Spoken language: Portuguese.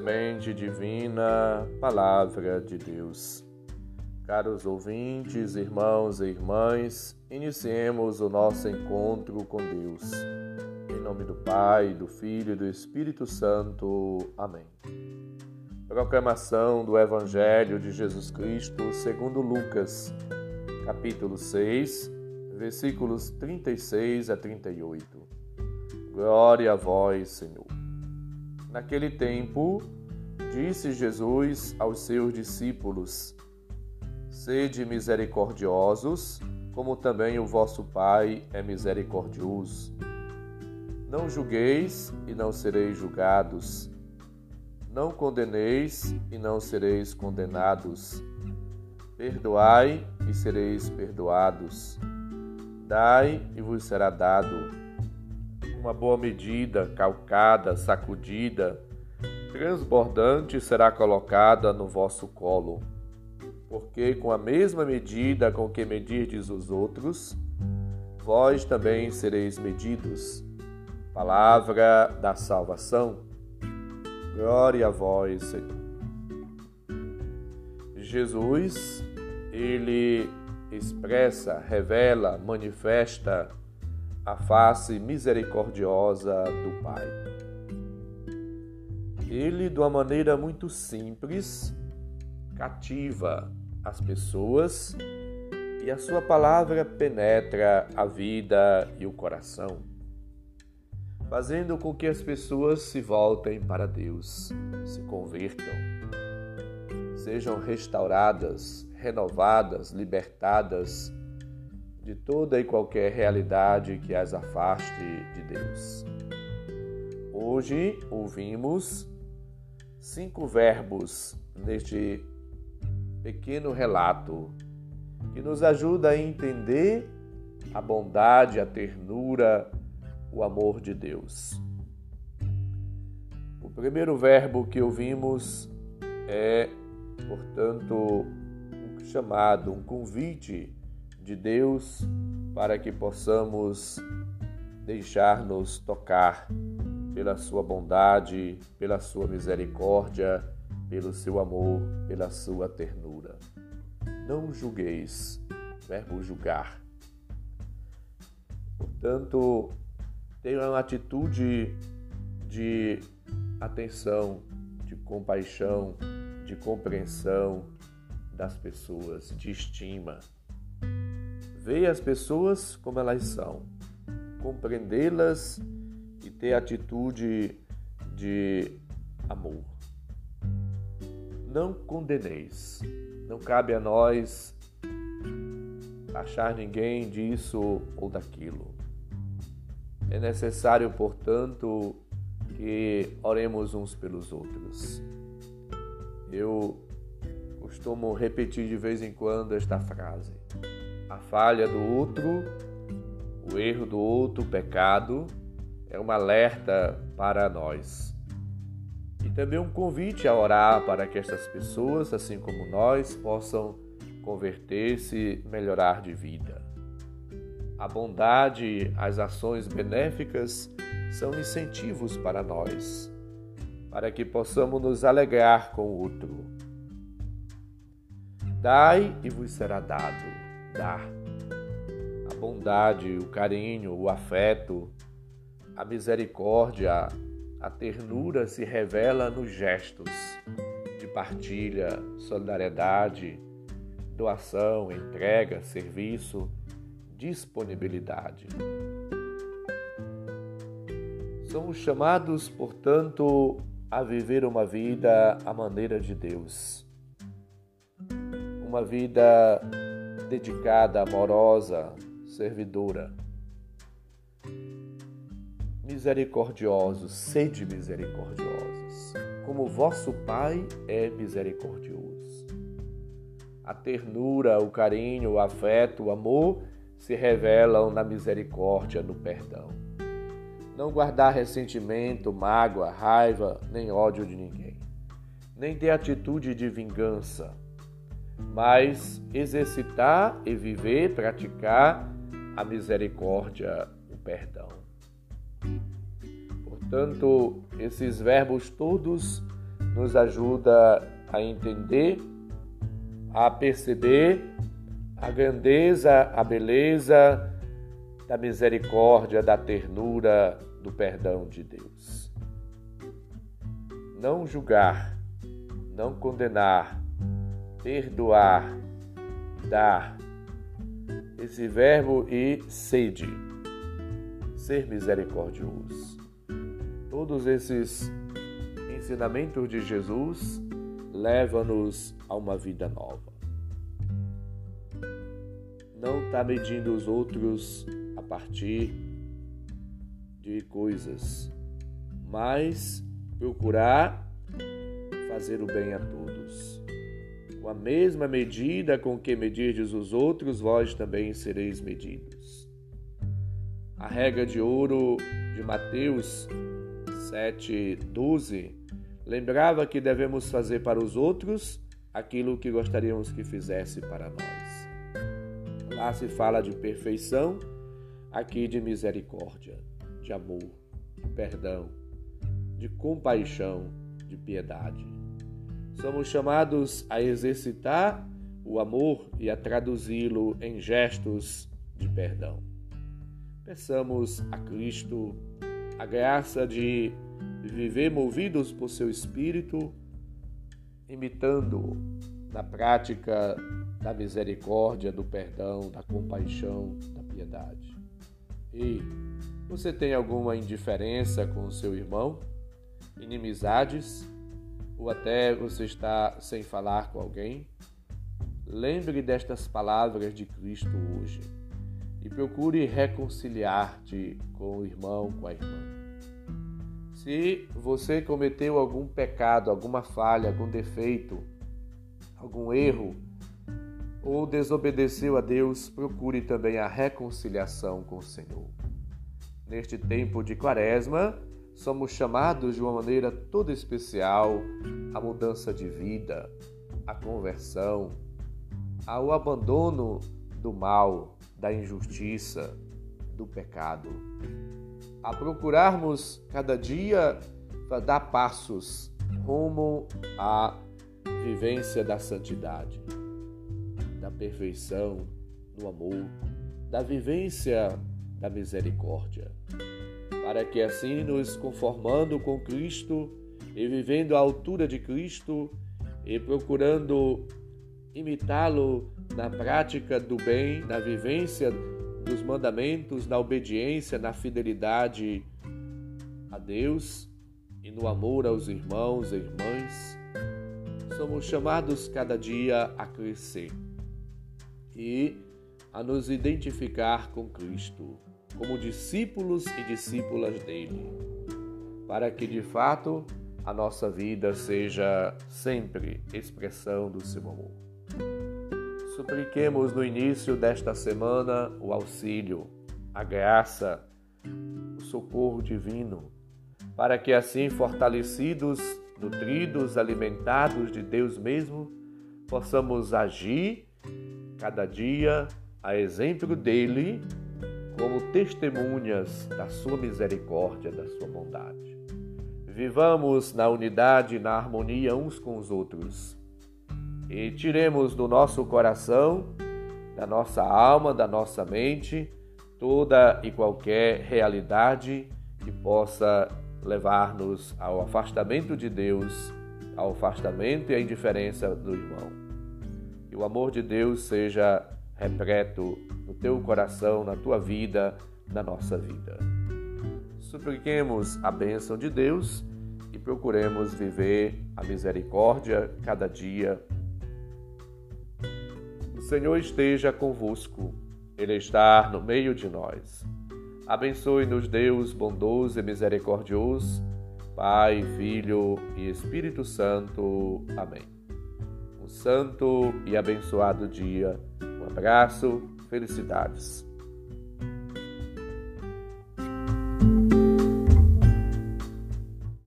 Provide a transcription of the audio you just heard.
semente divina, palavra de Deus. Caros ouvintes, irmãos e irmãs, iniciemos o nosso encontro com Deus. Em nome do Pai, do Filho e do Espírito Santo. Amém. Proclamação do Evangelho de Jesus Cristo segundo Lucas, capítulo 6, versículos 36 a 38. Glória a vós, Senhor. Naquele tempo, disse Jesus aos seus discípulos: Sede misericordiosos, como também o vosso Pai é misericordioso. Não julgueis e não sereis julgados. Não condeneis e não sereis condenados. Perdoai e sereis perdoados. Dai e vos será dado uma boa medida, calcada, sacudida, transbordante será colocada no vosso colo. Porque com a mesma medida com que medirdes os outros, vós também sereis medidos. Palavra da salvação. Glória a vós, Senhor. Jesus, ele expressa, revela, manifesta a face misericordiosa do Pai. Ele, de uma maneira muito simples, cativa as pessoas e a sua palavra penetra a vida e o coração, fazendo com que as pessoas se voltem para Deus, se convertam, sejam restauradas, renovadas, libertadas de toda e qualquer realidade que as afaste de Deus. Hoje ouvimos cinco verbos neste pequeno relato que nos ajuda a entender a bondade, a ternura, o amor de Deus. O primeiro verbo que ouvimos é, portanto, um chamado, um convite de Deus para que possamos deixar-nos tocar pela sua bondade, pela sua misericórdia, pelo seu amor, pela sua ternura. Não julgueis, verbo julgar. Portanto, tenha uma atitude de atenção, de compaixão, de compreensão das pessoas, de estima. Ver as pessoas como elas são, compreendê-las e ter atitude de amor. Não condeneis. Não cabe a nós achar ninguém disso ou daquilo. É necessário, portanto, que oremos uns pelos outros. Eu costumo repetir de vez em quando esta frase a falha do outro, o erro do outro, o pecado, é um alerta para nós. E também um convite a orar para que estas pessoas, assim como nós, possam converter-se melhorar de vida. A bondade, as ações benéficas são incentivos para nós, para que possamos nos alegrar com o outro. Dai e vos será dado dar. A bondade, o carinho, o afeto, a misericórdia, a ternura se revela nos gestos de partilha, solidariedade, doação, entrega, serviço, disponibilidade. Somos chamados, portanto, a viver uma vida à maneira de Deus. Uma vida dedicada, amorosa, servidora. Misericordiosos, sede misericordiosos, como vosso Pai é misericordioso. A ternura, o carinho, o afeto, o amor se revelam na misericórdia, no perdão. Não guardar ressentimento, mágoa, raiva, nem ódio de ninguém. Nem ter atitude de vingança, mas exercitar e viver, praticar a misericórdia, o perdão. Portanto, esses verbos todos nos ajuda a entender, a perceber a grandeza, a beleza da misericórdia, da ternura, do perdão de Deus. Não julgar, não condenar, perdoar, dar. Esse verbo e sede, ser misericordioso. Todos esses ensinamentos de Jesus levam-nos a uma vida nova. Não está medindo os outros a partir de coisas, mas procurar fazer o bem a todos. Com a mesma medida com que medirdes os outros, vós também sereis medidos. A regra de ouro de Mateus 7:12 lembrava que devemos fazer para os outros aquilo que gostaríamos que fizesse para nós. Lá se fala de perfeição, aqui de misericórdia, de amor, de perdão, de compaixão, de piedade. Somos chamados a exercitar o amor e a traduzi-lo em gestos de perdão. Peçamos a Cristo a graça de viver movidos por seu espírito, imitando na prática da misericórdia, do perdão, da compaixão, da piedade. E você tem alguma indiferença com o seu irmão? Inimizades? Ou até você está sem falar com alguém? Lembre destas palavras de Cristo hoje e procure reconciliar-te com o irmão, com a irmã. Se você cometeu algum pecado, alguma falha, algum defeito, algum erro, ou desobedeceu a Deus, procure também a reconciliação com o Senhor. Neste tempo de Quaresma, somos chamados de uma maneira toda especial à mudança de vida, à conversão, ao abandono do mal, da injustiça, do pecado. A procurarmos cada dia dar passos rumo à vivência da santidade, da perfeição, do amor, da vivência da misericórdia, para que assim nos conformando com Cristo e vivendo à altura de Cristo e procurando imitá-lo na prática do bem, na vivência dos mandamentos, na obediência, na fidelidade a Deus e no amor aos irmãos e irmãs, somos chamados cada dia a crescer e a nos identificar com Cristo como discípulos e discípulas dele, para que de fato a nossa vida seja sempre expressão do seu amor. Supliquemos no início desta semana o auxílio, a graça, o socorro divino, para que assim, fortalecidos, nutridos, alimentados de Deus mesmo, possamos agir cada dia a exemplo dele, como testemunhas da sua misericórdia, da sua bondade. Vivamos na unidade, na harmonia uns com os outros e tiremos do nosso coração, da nossa alma, da nossa mente, toda e qualquer realidade que possa levar-nos ao afastamento de Deus, ao afastamento e à indiferença do irmão. Que o amor de Deus seja repleto no teu coração, na tua vida, na nossa vida. Supliquemos a bênção de Deus e procuremos viver a misericórdia cada dia Senhor esteja convosco, Ele está no meio de nós. Abençoe-nos, Deus bondoso e misericordioso, Pai, Filho e Espírito Santo. Amém. Um santo e abençoado dia. Abraço, felicidades.